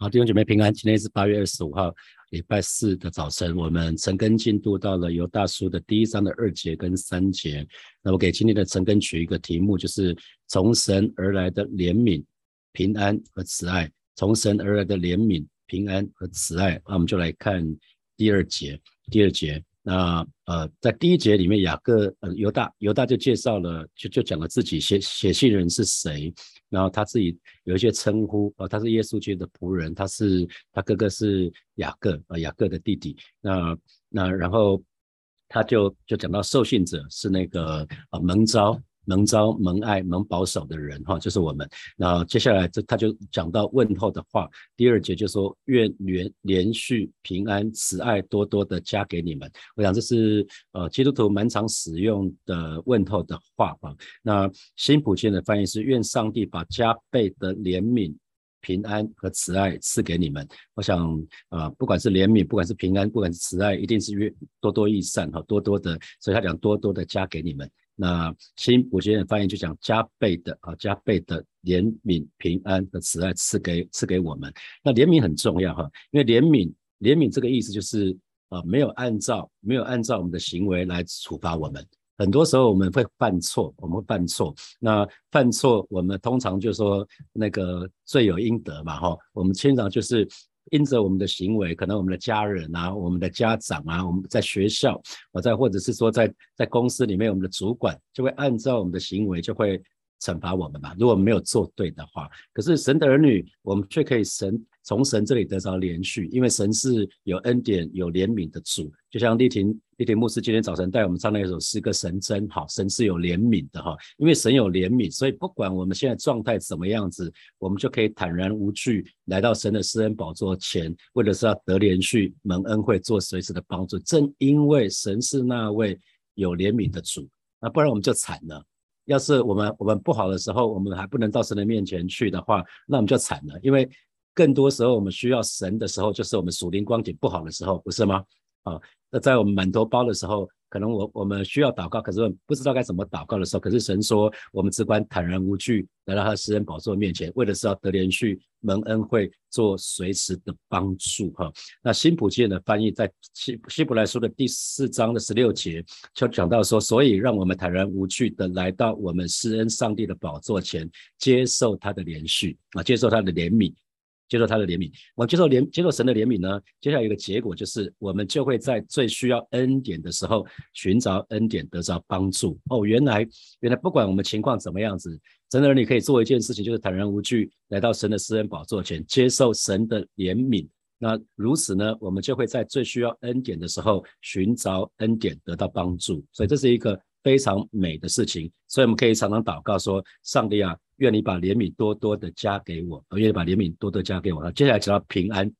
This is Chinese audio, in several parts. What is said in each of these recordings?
好，弟兄姐妹平安。今天是八月二十五号，礼拜四的早晨，我们晨更进度到了犹大书的第一章的二节跟三节。那我给今天的晨更取一个题目，就是从神而来的怜悯、平安和慈爱。从神而来的怜悯、平安和慈爱。那我们就来看第二节。第二节。那呃，在第一节里面，雅各呃犹大犹大就介绍了，就就讲了自己写写信人是谁，然后他自己有一些称呼啊，他是耶稣基督的仆人，他是他哥哥是雅各啊，雅各的弟弟。那那然后他就就讲到受信者是那个啊蒙召。蒙招、蒙爱、蒙保守的人，哈，就是我们。那接下来这他就讲到问候的话，第二节就说愿连连续平安、慈爱多多的加给你们。我想这是呃基督徒蛮常使用的问候的话啊。那新普京的翻译是愿上帝把加倍的怜悯、平安和慈爱赐给你们。我想呃不管是怜悯，不管是平安，不管是慈爱，一定是越多多益善哈，多多的，所以他讲多多的加给你们。那新普京的翻译就讲加倍的啊，加倍的怜悯、平安的慈爱赐给赐给我们。那怜悯很重要哈，因为怜悯怜悯这个意思就是啊，没有按照没有按照我们的行为来处罚我们。很多时候我们会犯错，我们会犯错。那犯错，我们通常就说那个罪有应得嘛哈。我们经常就是。因着我们的行为，可能我们的家人啊，我们的家长啊，我们在学校，我在或者是说在在公司里面，我们的主管就会按照我们的行为就会惩罚我们嘛。如果没有做对的话，可是神的儿女，我们却可以神从神这里得着连续，因为神是有恩典、有怜悯的主。就像丽婷。一田牧师今天早晨带我们唱那一首诗歌《神真好》，神是有怜悯的哈，因为神有怜悯，所以不管我们现在状态怎么样子，我们就可以坦然无惧来到神的施恩宝座前，为的是要得连续蒙恩惠，做随时的帮助。正因为神是那位有怜悯的主，那不然我们就惨了。要是我们我们不好的时候，我们还不能到神的面前去的话，那我们就惨了。因为更多时候我们需要神的时候，就是我们属灵光景不好的时候，不是吗？啊。那在我们满头包的时候，可能我我们需要祷告，可是不知道该怎么祷告的时候，可是神说我们只管坦然无惧来到他的施恩宝座面前，为的是要得连续蒙恩惠，做随时的帮助哈。那新普契的翻译在希希伯来书的第四章的十六节就讲到说，所以让我们坦然无惧的来到我们施恩上帝的宝座前，接受他的连续啊，接受他的怜悯。接受他的怜悯，我接受怜接受神的怜悯呢？接下来一个结果就是，我们就会在最需要恩典的时候寻找恩典，得到帮助。哦，原来原来不管我们情况怎么样子，真的你可以做一件事情，就是坦然无惧来到神的私人宝座前，接受神的怜悯。那如此呢，我们就会在最需要恩典的时候寻找恩典，得到帮助。所以这是一个非常美的事情。所以我们可以常常祷告说：上帝啊。愿你把怜悯多多的加给我，我愿意把怜悯多多加给我。接下来讲到平安，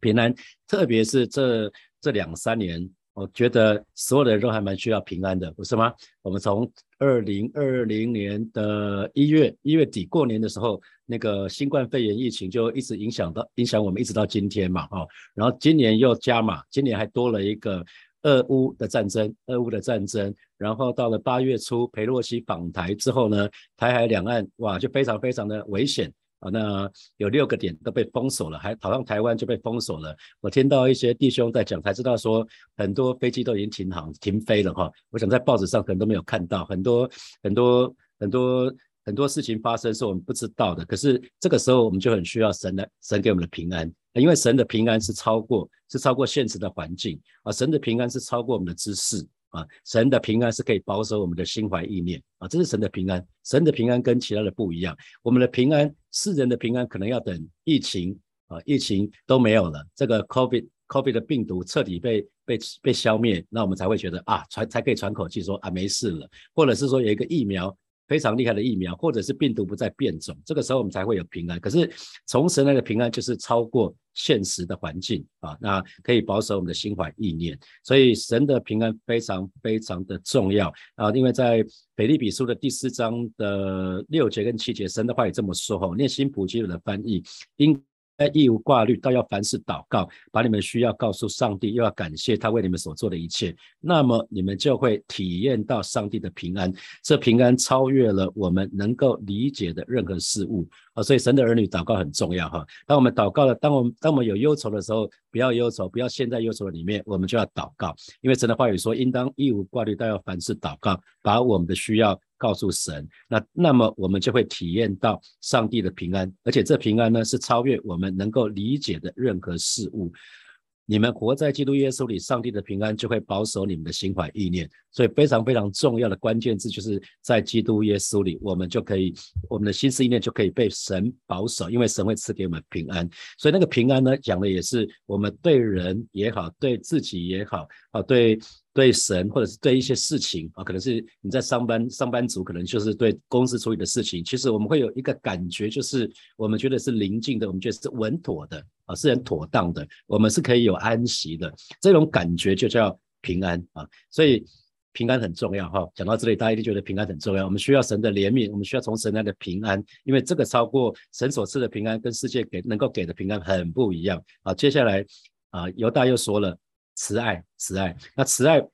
平安，特别是这这两三年，我觉得所有的人都还蛮需要平安的，不是吗？我们从二零二零年的一月一月底过年的时候，那个新冠肺炎疫情就一直影响到影响我们，一直到今天嘛，哈。然后今年又加码，今年还多了一个。俄乌的战争，俄乌的战争，然后到了八月初，佩洛西访台之后呢，台海两岸哇就非常非常的危险啊，那有六个点都被封锁了，还好像台湾就被封锁了。我听到一些弟兄在讲，才知道说很多飞机都已经停航停飞了哈。我想在报纸上可能都没有看到，很多很多很多很多事情发生是我们不知道的。可是这个时候我们就很需要神的神给我们的平安。因为神的平安是超过，是超过现实的环境啊，神的平安是超过我们的知识啊，神的平安是可以保守我们的心怀意念啊，这是神的平安。神的平安跟其他的不一样，我们的平安，世人的平安可能要等疫情啊，疫情都没有了，这个 COVID COVID 的病毒彻底被被被消灭，那我们才会觉得啊，喘才可以喘口气说啊没事了，或者是说有一个疫苗。非常厉害的疫苗，或者是病毒不再变种，这个时候我们才会有平安。可是从神来的平安就是超过现实的环境啊，那可以保守我们的心怀意念。所以神的平安非常非常的重要啊，因为在腓立比书的第四章的六节跟七节，神的话也这么说哈。念新普基的翻译，因义无挂虑，倒要凡事祷告，把你们需要告诉上帝，又要感谢他为你们所做的一切，那么你们就会体验到上帝的平安。这平安超越了我们能够理解的任何事物啊！所以神的儿女祷告很重要哈。当我们祷告了，当我们当我们有忧愁的时候，不要忧愁，不要陷在忧愁里面，我们就要祷告，因为神的话语说，应当义无挂虑，倒要凡事祷告，把我们的需要。告诉神，那那么我们就会体验到上帝的平安，而且这平安呢是超越我们能够理解的任何事物。你们活在基督耶稣里，上帝的平安就会保守你们的心怀意念。所以非常非常重要的关键字就是在基督耶稣里，我们就可以我们的心思意念就可以被神保守，因为神会赐给我们平安。所以那个平安呢，讲的也是我们对人也好，对自己也好，啊，对。对神，或者是对一些事情啊，可能是你在上班，上班族可能就是对公司处理的事情，其实我们会有一个感觉，就是我们觉得是宁静的，我们觉得是稳妥的啊，是很妥当的，我们是可以有安息的，这种感觉就叫平安啊。所以平安很重要哈。讲到这里，大家一定觉得平安很重要。我们需要神的怜悯，我们需要从神来的平安，因为这个超过神所赐的平安，跟世界给能够给的平安很不一样啊。接下来啊，犹大又说了。慈爱，慈爱。那慈爱，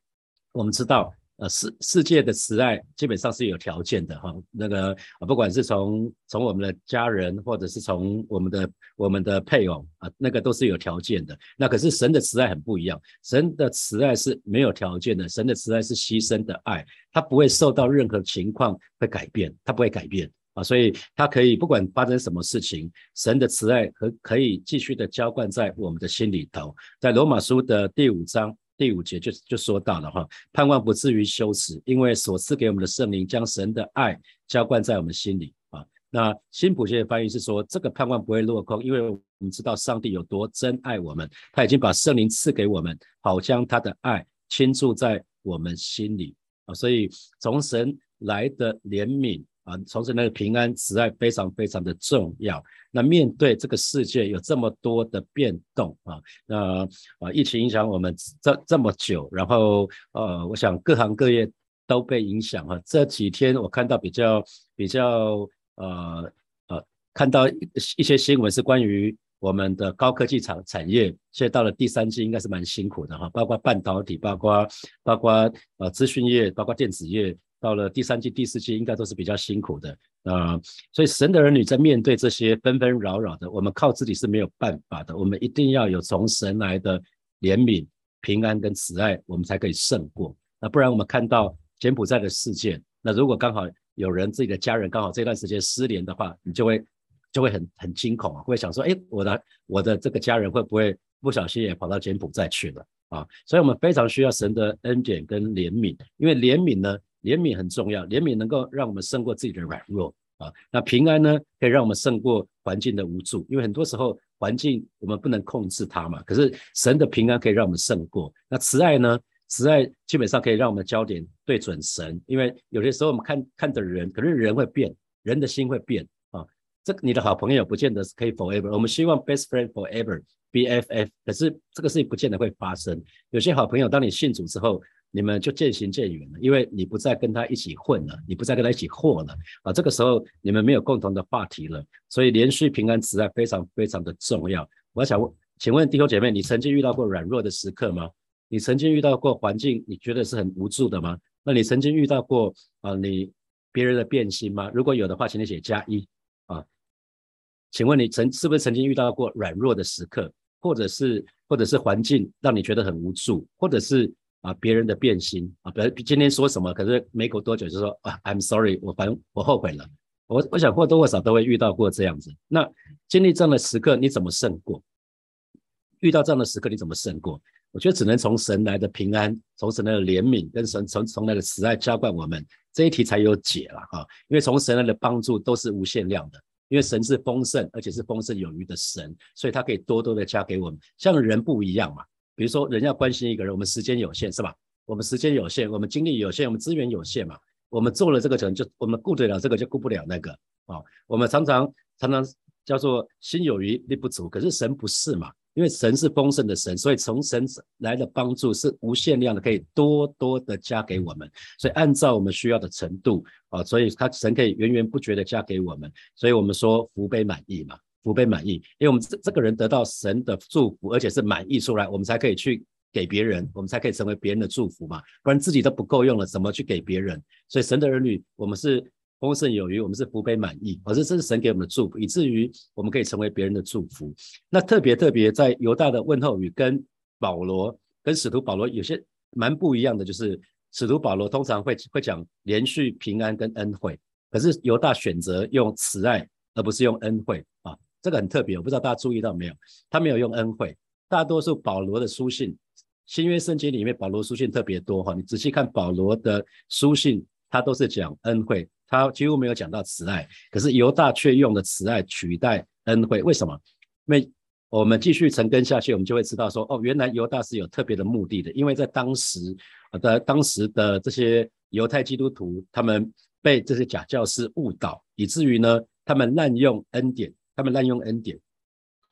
我们知道，呃，世世界的慈爱基本上是有条件的哈。那个，不管是从从我们的家人，或者是从我们的我们的配偶啊，那个都是有条件的。那可是神的慈爱很不一样，神的慈爱是没有条件的，神的慈爱是牺牲的爱，它不会受到任何情况会改变，它不会改变。啊，所以他可以不管发生什么事情，神的慈爱和可以继续的浇灌在我们的心里头。在罗马书的第五章第五节就就说到了哈，盼望不至于羞耻，因为所赐给我们的圣灵将神的爱浇灌在我们心里啊。那新普学的翻译是说，这个盼望不会落空，因为我们知道上帝有多真爱我们，他已经把圣灵赐给我们，好将他的爱倾注在我们心里啊。所以从神来的怜悯。啊，从神那个平安慈爱非常非常的重要。那面对这个世界有这么多的变动啊，那啊疫情影响我们这这么久，然后呃，我想各行各业都被影响啊。这几天我看到比较比较呃呃，看到一些新闻是关于我们的高科技产产业，现在到了第三季应该是蛮辛苦的哈，包括半导体，包括包括呃资讯业，包括电子业。到了第三季、第四季，应该都是比较辛苦的啊。所以神的儿女在面对这些纷纷扰扰的，我们靠自己是没有办法的。我们一定要有从神来的怜悯、平安跟慈爱，我们才可以胜过。那不然我们看到柬埔寨的事件，那如果刚好有人自己的家人刚好这段时间失联的话，你就会就会很很惊恐啊，会想说：哎，我的我的这个家人会不会不小心也跑到柬埔寨去了啊？所以我们非常需要神的恩典跟怜悯，因为怜悯呢。怜悯很重要，怜悯能够让我们胜过自己的软弱啊。那平安呢，可以让我们胜过环境的无助，因为很多时候环境我们不能控制它嘛。可是神的平安可以让我们胜过。那慈爱呢？慈爱基本上可以让我们焦点对准神，因为有些时候我们看看的人，可是人会变，人的心会变啊。这你的好朋友不见得是可以 forever，我们希望 best friend forever，BFF，可是这个事情不见得会发生。有些好朋友，当你信主之后。你们就渐行渐远了，因为你不再跟他一起混了，你不再跟他一起和了啊！这个时候你们没有共同的话题了，所以连续平安慈爱非常非常的重要。我想问，请问弟兄姐妹，你曾经遇到过软弱的时刻吗？你曾经遇到过环境你觉得是很无助的吗？那你曾经遇到过啊你别人的变心吗？如果有的话，请你写加一啊。请问你曾是不是曾经遇到过软弱的时刻，或者是或者是环境让你觉得很无助，或者是？啊，别人的变心啊，比如今天说什么，可是没过多久就说啊，I'm sorry，我反我后悔了。我我想或多或少都会遇到过这样子。那经历这样的时刻，你怎么胜过？遇到这样的时刻，你怎么胜过？我觉得只能从神来的平安，从神来的怜悯，跟神从从来的慈爱浇灌我们，这一题才有解了哈。因为从神来的帮助都是无限量的，因为神是丰盛，而且是丰盛有余的神，所以他可以多多的加给我们。像人不一样嘛。比如说，人要关心一个人，我们时间有限，是吧？我们时间有限，我们精力有限，我们资源有限嘛。我们做了这个，可能就我们顾得了这个，就顾不了那个啊。我们常常常常叫做心有余力不足，可是神不是嘛？因为神是丰盛的神，所以从神来的帮助是无限量的，可以多多的加给我们。所以按照我们需要的程度啊，所以他神可以源源不绝的加给我们。所以我们说福杯满溢嘛。福杯满意，因为我们这这个人得到神的祝福，而且是满意出来，我们才可以去给别人，我们才可以成为别人的祝福嘛，不然自己都不够用了，怎么去给别人？所以神的儿女，我们是丰盛有余，我们是福杯满意，而是这是神给我们的祝福，以至于我们可以成为别人的祝福。那特别特别在犹大的问候语跟保罗跟使徒保罗有些蛮不一样的，就是使徒保罗通常会会讲连续平安跟恩惠，可是犹大选择用慈爱。而不是用恩惠啊，这个很特别，我不知道大家注意到没有？他没有用恩惠，大多数保罗的书信，新约圣经里面保罗书信特别多哈。你仔细看保罗的书信，他都是讲恩惠，他几乎没有讲到慈爱。可是犹大却用了慈爱取代恩惠，为什么？因为我们继续沉根下去，我们就会知道说，哦，原来犹大是有特别的目的的，因为在当时的当时的这些犹太基督徒，他们被这些假教师误导，以至于呢。他们滥用恩典，他们滥用恩典，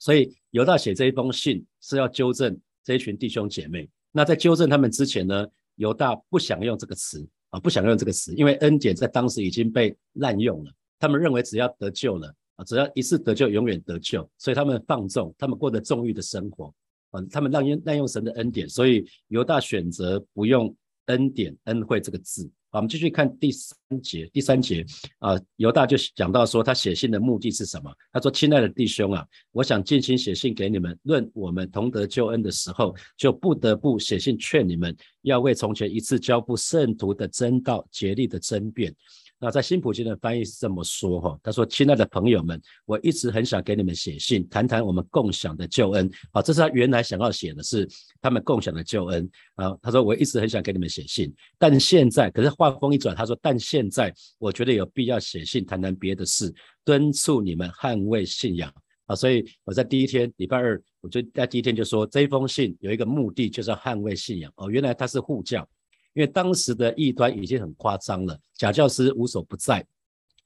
所以犹大写这一封信是要纠正这一群弟兄姐妹。那在纠正他们之前呢，犹大不想用这个词啊，不想用这个词，因为恩典在当时已经被滥用了。他们认为只要得救了啊，只要一次得救，永远得救，所以他们放纵，他们过着纵欲的生活啊，他们滥用滥用神的恩典，所以犹大选择不用恩典恩惠这个字。好，我们继续看第三节。第三节啊，犹大就讲到说，他写信的目的是什么？他说：“亲爱的弟兄啊，我想尽心写信给你们，论我们同得救恩的时候，就不得不写信劝你们，要为从前一次交付圣徒的真道竭力的争辩。”那在新普京的翻译是这么说哈，他说：“亲爱的朋友们，我一直很想给你们写信，谈谈我们共享的救恩。啊，这是他原来想要写的是他们共享的救恩啊。他说我一直很想给你们写信，但现在可是话锋一转，他说但现在我觉得有必要写信谈谈别的事，敦促你们捍卫信仰啊。所以我在第一天礼拜二，我就在第一天就说这封信有一个目的，就是要捍卫信仰哦。原来他是护教。”因为当时的异端已经很夸张了，假教师无所不在，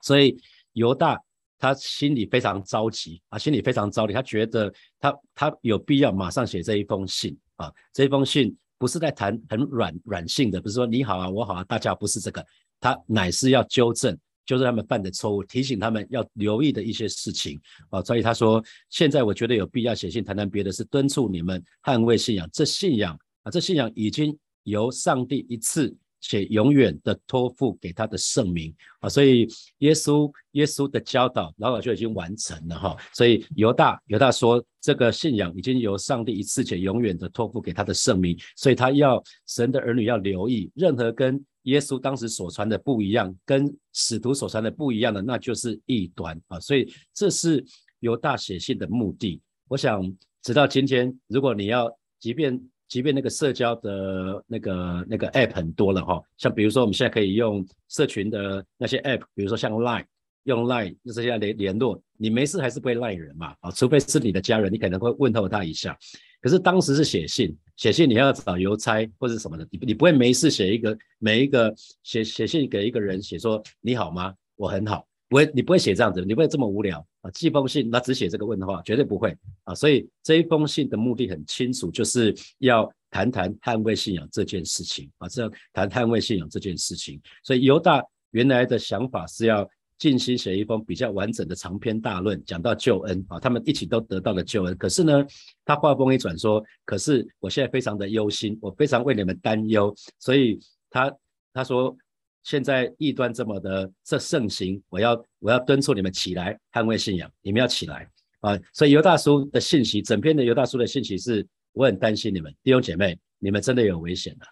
所以犹大他心里非常着急啊，心里非常着急，他觉得他他有必要马上写这一封信啊，这一封信不是在谈很软软性的，不是说你好啊我好啊，大家不是这个，他乃是要纠正纠正他们犯的错误，提醒他们要留意的一些事情啊，所以他说现在我觉得有必要写信谈谈别的，是敦促你们捍卫信仰，这信仰啊，这信仰已经。由上帝一次且永远的托付给他的圣名。啊，所以耶稣耶稣的教导老早就已经完成了哈，所以犹大犹大说这个信仰已经由上帝一次且永远的托付给他的圣名，所以他要神的儿女要留意任何跟耶稣当时所传的不一样，跟使徒所传的不一样的，那就是异端。啊，所以这是犹大写信的目的。我想直到今天，如果你要即便即便那个社交的那个那个 app 很多了哈，像比如说我们现在可以用社群的那些 app，比如说像 Line，用 Line 这些联联络，你没事还是不会赖人嘛，啊，除非是你的家人，你可能会问候他一下。可是当时是写信，写信你要找邮差或者什么的，你你不会没事写一个每一个写写信给一个人写说你好吗？我很好。不会，你不会写这样子，你不会这么无聊啊！寄封信，那只写这个问的话，绝对不会啊！所以这一封信的目的很清楚，就是要谈谈捍卫信仰这件事情啊，这样谈捍卫信仰这件事情。所以犹大原来的想法是要尽心写一封比较完整的长篇大论，讲到救恩啊，他们一起都得到了救恩。可是呢，他话锋一转说，可是我现在非常的忧心，我非常为你们担忧，所以他他说。现在异端这么的这盛行，我要我要敦促你们起来捍卫信仰，你们要起来啊！所以犹大叔的信息，整篇的犹大叔的信息是，我很担心你们弟兄姐妹，你们真的有危险了，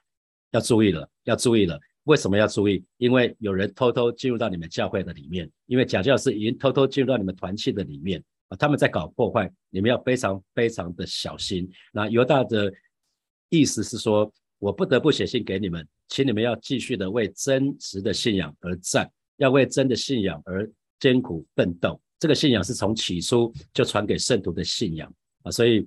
要注意了，要注意了。为什么要注意？因为有人偷偷进入到你们教会的里面，因为假教师已经偷偷进入到你们团契的里面啊，他们在搞破坏，你们要非常非常的小心。那犹大的意思是说。我不得不写信给你们，请你们要继续的为真实的信仰而战，要为真的信仰而艰苦奋斗。这个信仰是从起初就传给圣徒的信仰啊，所以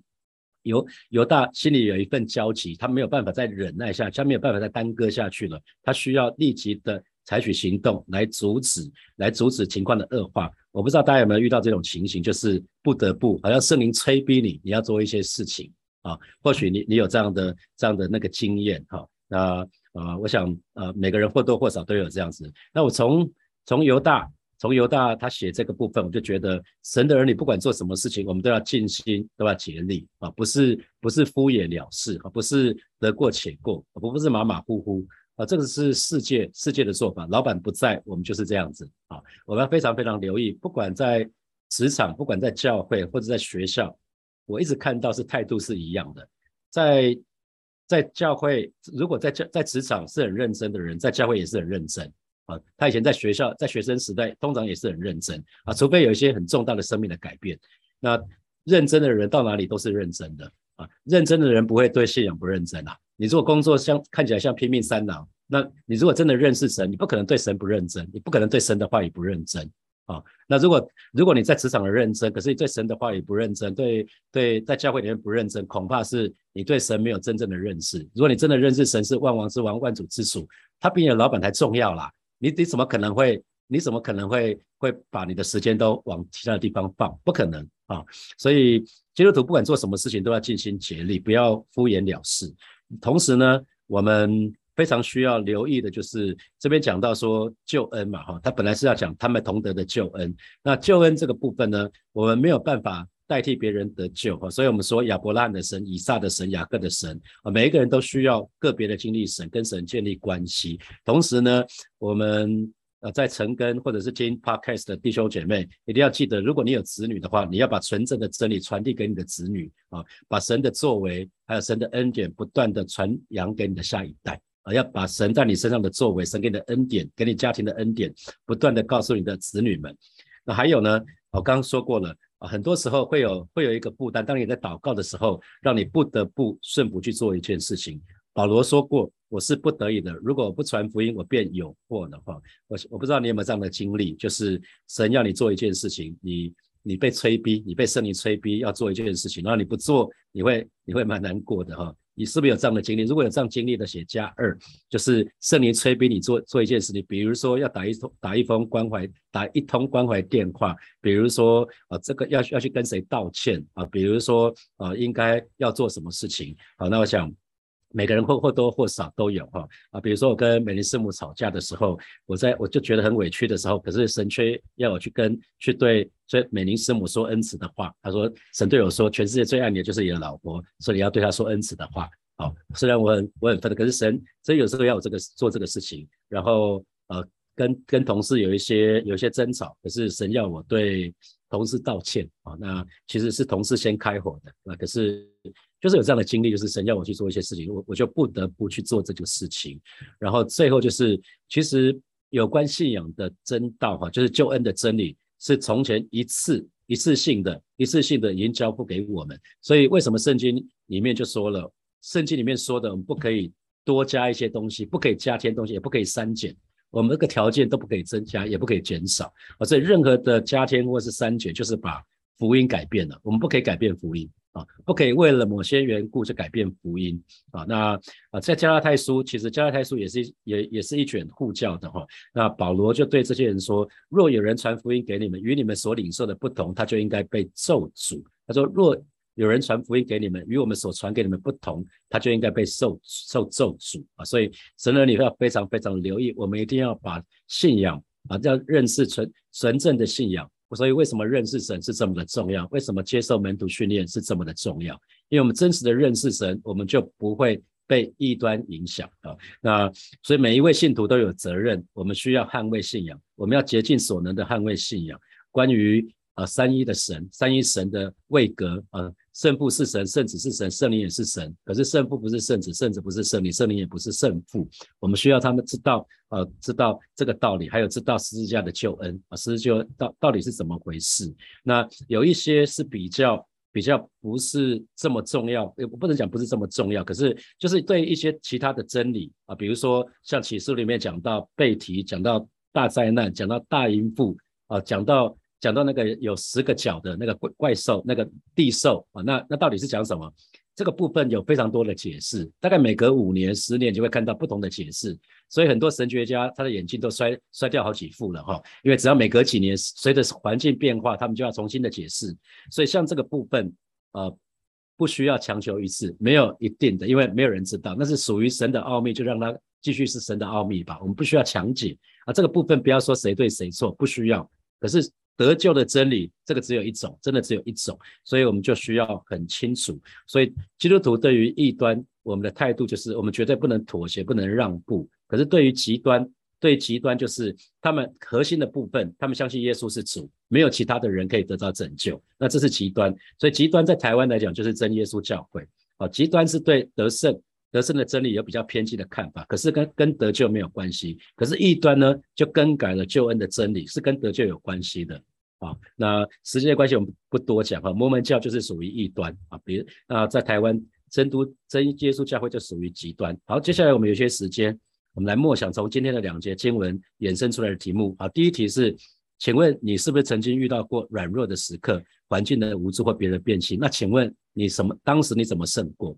犹犹大心里有一份焦急，他没有办法再忍耐下，他没有办法再耽搁下去了，他需要立即的采取行动来阻止，来阻止情况的恶化。我不知道大家有没有遇到这种情形，就是不得不好像圣灵催逼你，你要做一些事情。啊，或许你你有这样的这样的那个经验哈，那呃，我想呃，每个人或多或少都有这样子。那我从从犹大从犹大他写这个部分，我就觉得神的儿女不管做什么事情，我们都要尽心，都要竭力啊，不是不是敷衍了事啊，不是得过且过，不不是马马虎虎啊，这个是世界世界的做法。老板不在，我们就是这样子啊，我们要非常非常留意，不管在职场，不管在教会或者在学校，我一直看到是态度是一样的，在在教会，如果在教在职场是很认真的人，在教会也是很认真。啊，他以前在学校，在学生时代，通常也是很认真啊，除非有一些很重大的生命的改变。那认真的人到哪里都是认真的啊，认真的人不会对信仰不认真啊。你如果工作像看起来像拼命三郎，那你如果真的认识神，你不可能对神不认真，你不可能对神的话语不认真啊。那如果如果你在职场的认真，可是你对神的话语不认真，对对，在教会里面不认真，恐怕是你对神没有真正的认识。如果你真的认识神是万王之王、万主之主，他比你的老板还重要啦。你你怎么可能会？你怎么可能会会把你的时间都往其他的地方放？不可能啊！所以基督徒不管做什么事情都要尽心竭力，不要敷衍了事。同时呢，我们非常需要留意的就是这边讲到说救恩嘛，哈，他本来是要讲他们同德的救恩。那救恩这个部分呢，我们没有办法。代替别人得救哈，所以我们说亚伯拉罕的神、以撒的神、雅各的神啊，每一个人都需要个别的经历神，跟神建立关系。同时呢，我们呃在成根或者是听 podcast 的弟兄姐妹，一定要记得，如果你有子女的话，你要把纯正的真理传递给你的子女啊，把神的作为还有神的恩典不断的传扬给你的下一代啊，要把神在你身上的作为、神给你的恩典、给你家庭的恩典，不断的告诉你的子女们。那还有呢，我刚刚说过了。很多时候会有会有一个负担，当你在祷告的时候，让你不得不顺服去做一件事情。保罗说过：“我是不得已的，如果不传福音，我便有祸的话。”我我不知道你有没有这样的经历，就是神要你做一件事情，你你被催逼，你被圣灵催逼要做一件事情，然后你不做，你会你会蛮难过的哈。你是不是有这样的经历？如果有这样经历的，写加二，就是圣灵催逼你做做一件事情，比如说要打一通打一封关怀打一通关怀电话，比如说啊这个要要去跟谁道歉啊，比如说啊应该要做什么事情好，那我想。每个人或或多或少都有哈啊，比如说我跟美玲师母吵架的时候，我在我就觉得很委屈的时候，可是神却要我去跟去对以美玲师母说恩慈的话。他说神对我说，全世界最爱你的就是你的老婆，所以你要对她说恩慈的话。好，虽然我很我很愤怒，可是神所以有时候要我这个做这个事情，然后呃跟跟同事有一些有一些争吵，可是神要我对同事道歉啊。那其实是同事先开火的啊，可是。就是有这样的经历，就是神要我去做一些事情，我我就不得不去做这个事情。然后最后就是，其实有关信仰的真道哈，就是救恩的真理，是从前一次一次性的、一次性的已经交付给我们。所以为什么圣经里面就说了，圣经里面说的，我们不可以多加一些东西，不可以加添东西，也不可以删减，我们这个条件都不可以增加，也不可以减少。啊，所以任何的加添或是删减，就是把福音改变了，我们不可以改变福音。啊，不可以为了某些缘故就改变福音啊。那啊，在加拉太书，其实加拉太书也是也也是一卷护教的哈。那保罗就对这些人说：若有人传福音给你们，与你们所领受的不同，他就应该被咒诅。他说：若有人传福音给你们，与我们所传给你们不同，他就应该被受受咒诅啊。所以神儿女要非常非常留意，我们一定要把信仰啊，要认识纯纯正的信仰。所以，为什么认识神是这么的重要？为什么接受门徒训练是这么的重要？因为我们真实的认识神，我们就不会被异端影响啊。那所以每一位信徒都有责任，我们需要捍卫信仰，我们要竭尽所能的捍卫信仰。关于啊三一的神，三一神的位格啊。圣父是神，圣子是神，圣灵也是神。可是圣父不是圣子，圣子不是圣灵，圣灵也不是圣父。我们需要他们知道，呃，知道这个道理，还有知道十字架的救恩啊，十字架到到底是怎么回事？那有一些是比较比较不是这么重要，也不能讲不是这么重要。可是就是对一些其他的真理啊，比如说像启示里面讲到背题，讲到大灾难，讲到大淫妇啊，讲到。讲到那个有十个角的那个怪怪兽，那个地兽啊，那那到底是讲什么？这个部分有非常多的解释，大概每隔五年、十年就会看到不同的解释，所以很多神学家他的眼镜都摔摔掉好几副了哈，因为只要每隔几年，随着环境变化，他们就要重新的解释。所以像这个部分，呃，不需要强求一次，没有一定的，因为没有人知道，那是属于神的奥秘，就让它。继续是神的奥秘吧。我们不需要强解啊，这个部分不要说谁对谁错，不需要。可是得救的真理，这个只有一种，真的只有一种，所以我们就需要很清楚。所以基督徒对于异端，我们的态度就是我们绝对不能妥协，不能让步。可是对于极端，对极端就是他们核心的部分，他们相信耶稣是主，没有其他的人可以得到拯救，那这是极端。所以极端在台湾来讲就是真耶稣教会。啊，极端是对得胜、得胜的真理有比较偏激的看法，可是跟跟得救没有关系。可是异端呢，就更改了救恩的真理，是跟得救有关系的。啊，那时间的关系我们不多讲哈。摩门教就是属于异端啊，比如那在台湾真都真耶稣教会就属于极端。好，接下来我们有些时间。我们来默想从今天的两节经文衍生出来的题目啊，第一题是，请问你是不是曾经遇到过软弱的时刻，环境的无助或别人的变心？那请问你什么当时你怎么胜过？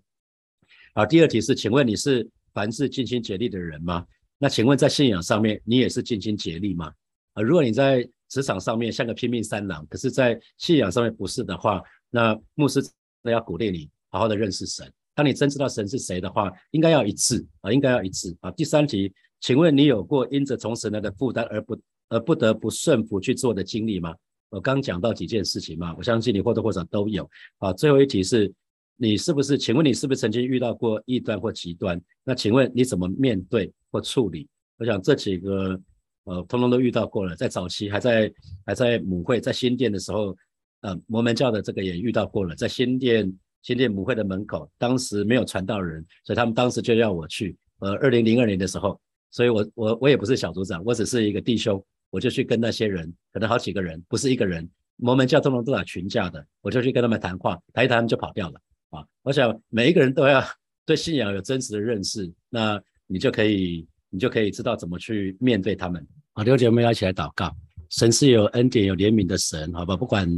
啊，第二题是，请问你是凡事尽心竭力的人吗？那请问在信仰上面你也是尽心竭力吗？啊，如果你在职场上面像个拼命三郎，可是在信仰上面不是的话，那牧师那要鼓励你好好的认识神。当你真知道神是谁的话，应该要一致啊，应该要一致啊。第三题，请问你有过因着从神来的负担而不而不得不顺服去做的经历吗？我刚讲到几件事情嘛，我相信你或多或少都有啊。最后一题是，你是不是？请问你是不是曾经遇到过异端或极端？那请问你怎么面对或处理？我想这几个呃，通通都遇到过了。在早期还在还在母会在新店的时候，呃，摩门教的这个也遇到过了，在新店。新店母会的门口，当时没有传道人，所以他们当时就要我去。呃，二零零二年的时候，所以我我我也不是小组长，我只是一个弟兄，我就去跟那些人，可能好几个人，不是一个人。摩门教通通都打群架的，我就去跟他们谈话，谈一谈就跑掉了。啊，我想每一个人都要对信仰有真实的认识，那你就可以你就可以知道怎么去面对他们。好，弟兄姐妹要一起来祷告，神是有恩典有怜悯的神，好吧？不管。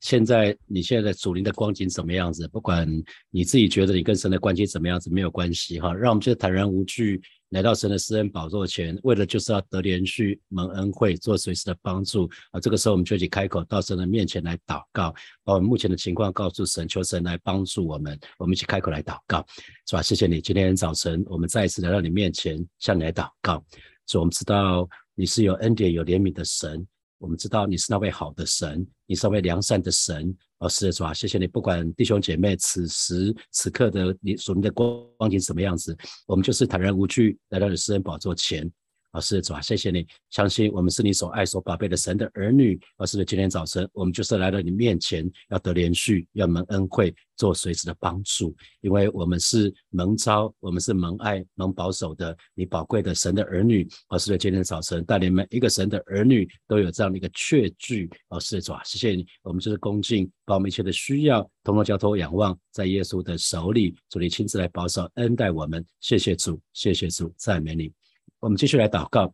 现在你现在的主灵的光景怎么样子？不管你自己觉得你跟神的关系怎么样子，没有关系哈。让我们就坦然无惧来到神的施恩宝座前，为了就是要得连续蒙恩惠，做随时的帮助啊。这个时候我们就一起开口到神的面前来祷告，把我们目前的情况告诉神，求神来帮助我们。我们一起开口来祷告，是吧？谢谢你，今天早晨我们再一次来到你面前向你来祷告。主，我们知道你是有恩典、有怜悯的神。我们知道你是那位好的神，你是那位良善的神，而是主啊，谢谢你，不管弟兄姐妹此时此刻的你所面的光景什么样子，我们就是坦然无惧来到你私人宝座前。老师主啊，谢谢你，相信我们是你所爱所宝贝的神的儿女。老师的今天早晨，我们就是来到你面前，要得连续，要蒙恩惠，做随时的帮助，因为我们是蒙招，我们是蒙爱、蒙保守的，你宝贵的神的儿女。老师的今天早晨，带领每一个神的儿女都有这样的一个确据。老师主啊，谢谢你，我们就是恭敬，把我们一切的需要，通通交托仰望在耶稣的手里，主你亲自来保守恩待我们。谢谢主，谢谢主，赞美你。我们继续来祷告。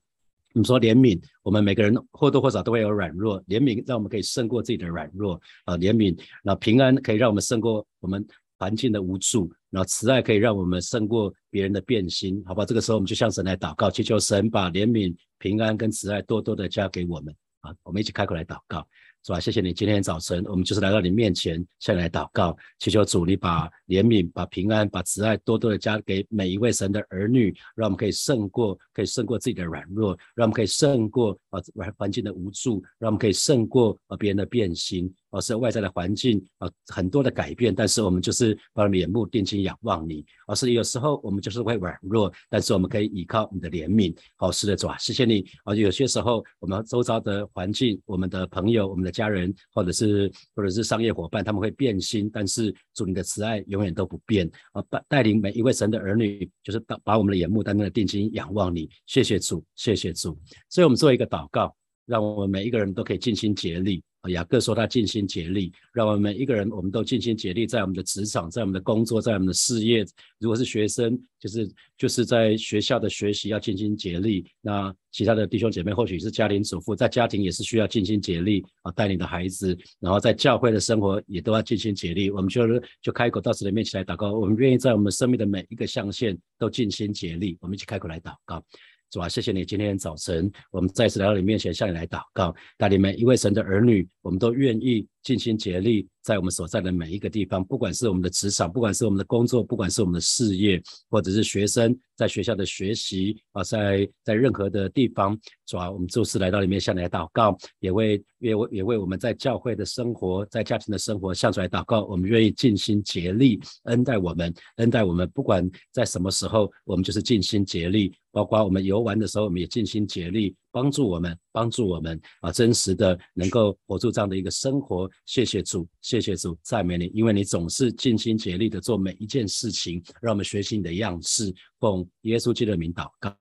你说怜悯，我们每个人或多或少都会有软弱，怜悯让我们可以胜过自己的软弱啊。怜悯，那平安可以让我们胜过我们环境的无助，然后慈爱可以让我们胜过别人的变心，好吧？这个时候我们就向神来祷告，祈求神把怜悯、平安跟慈爱多多的加给我们啊。我们一起开口来祷告。是吧？谢谢你，今天早晨我们就是来到你面前，向你来祷告，祈求主你把怜悯、把平安、把慈爱多多的加给每一位神的儿女，让我们可以胜过，可以胜过自己的软弱，让我们可以胜过啊环境的无助，让我们可以胜过啊别人的变心。而是外在的环境啊，很多的改变，但是我们就是把我们眼目定睛仰望你。而是有时候我们就是会软弱，但是我们可以依靠你的怜悯。好，是的，主啊，谢谢你。啊，有些时候我们周遭的环境，我们的朋友、我们的家人，或者是或者是商业伙伴，他们会变心，但是主你的慈爱永远都不变。啊，带带领每一位神的儿女，就是把把我们的眼目单单的定睛仰望你。谢谢主，谢谢主。所以我们做一个祷告，让我们每一个人都可以尽心竭力。雅各说他尽心竭力，让我们每一个人，我们都尽心竭力，在我们的职场，在我们的工作，在我们的事业。如果是学生，就是就是在学校的学习要尽心竭力。那其他的弟兄姐妹，或许是家庭主妇，在家庭也是需要尽心竭力啊，带领的孩子。然后在教会的生活也都要尽心竭力。我们就就开口到神的面前来祷告，我们愿意在我们生命的每一个象限都尽心竭力。我们一起开口来祷告。主啊，谢谢你！今天早晨，我们再次来到你面前，向你来祷告。带领每一位神的儿女，我们都愿意尽心竭力，在我们所在的每一个地方，不管是我们的职场，不管是我们的工作，不管是我们的事业，或者是学生在学校的学习啊，在在任何的地方，主要我们就是来到里面向你来祷告，也为也为也为我们在教会的生活，在家庭的生活向主来祷告。我们愿意尽心竭力恩待我们，恩待我们，不管在什么时候，我们就是尽心竭力。包括我们游玩的时候，我们也尽心竭力帮助我们，帮助我们啊，真实的能够活出这样的一个生活。谢谢主，谢谢主，赞美你，因为你总是尽心竭力的做每一件事情，让我们学习你的样式。奉耶稣基督的名祷告，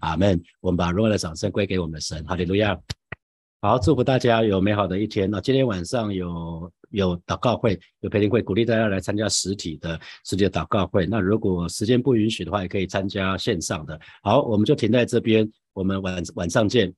阿门。我们把荣耀的掌声归给我们的神，哈利路亚。好，祝福大家有美好的一天。那今天晚上有。有祷告会，有培灵会，鼓励大家来参加实体的世界祷告会。那如果时间不允许的话，也可以参加线上的。好，我们就停在这边，我们晚晚上见。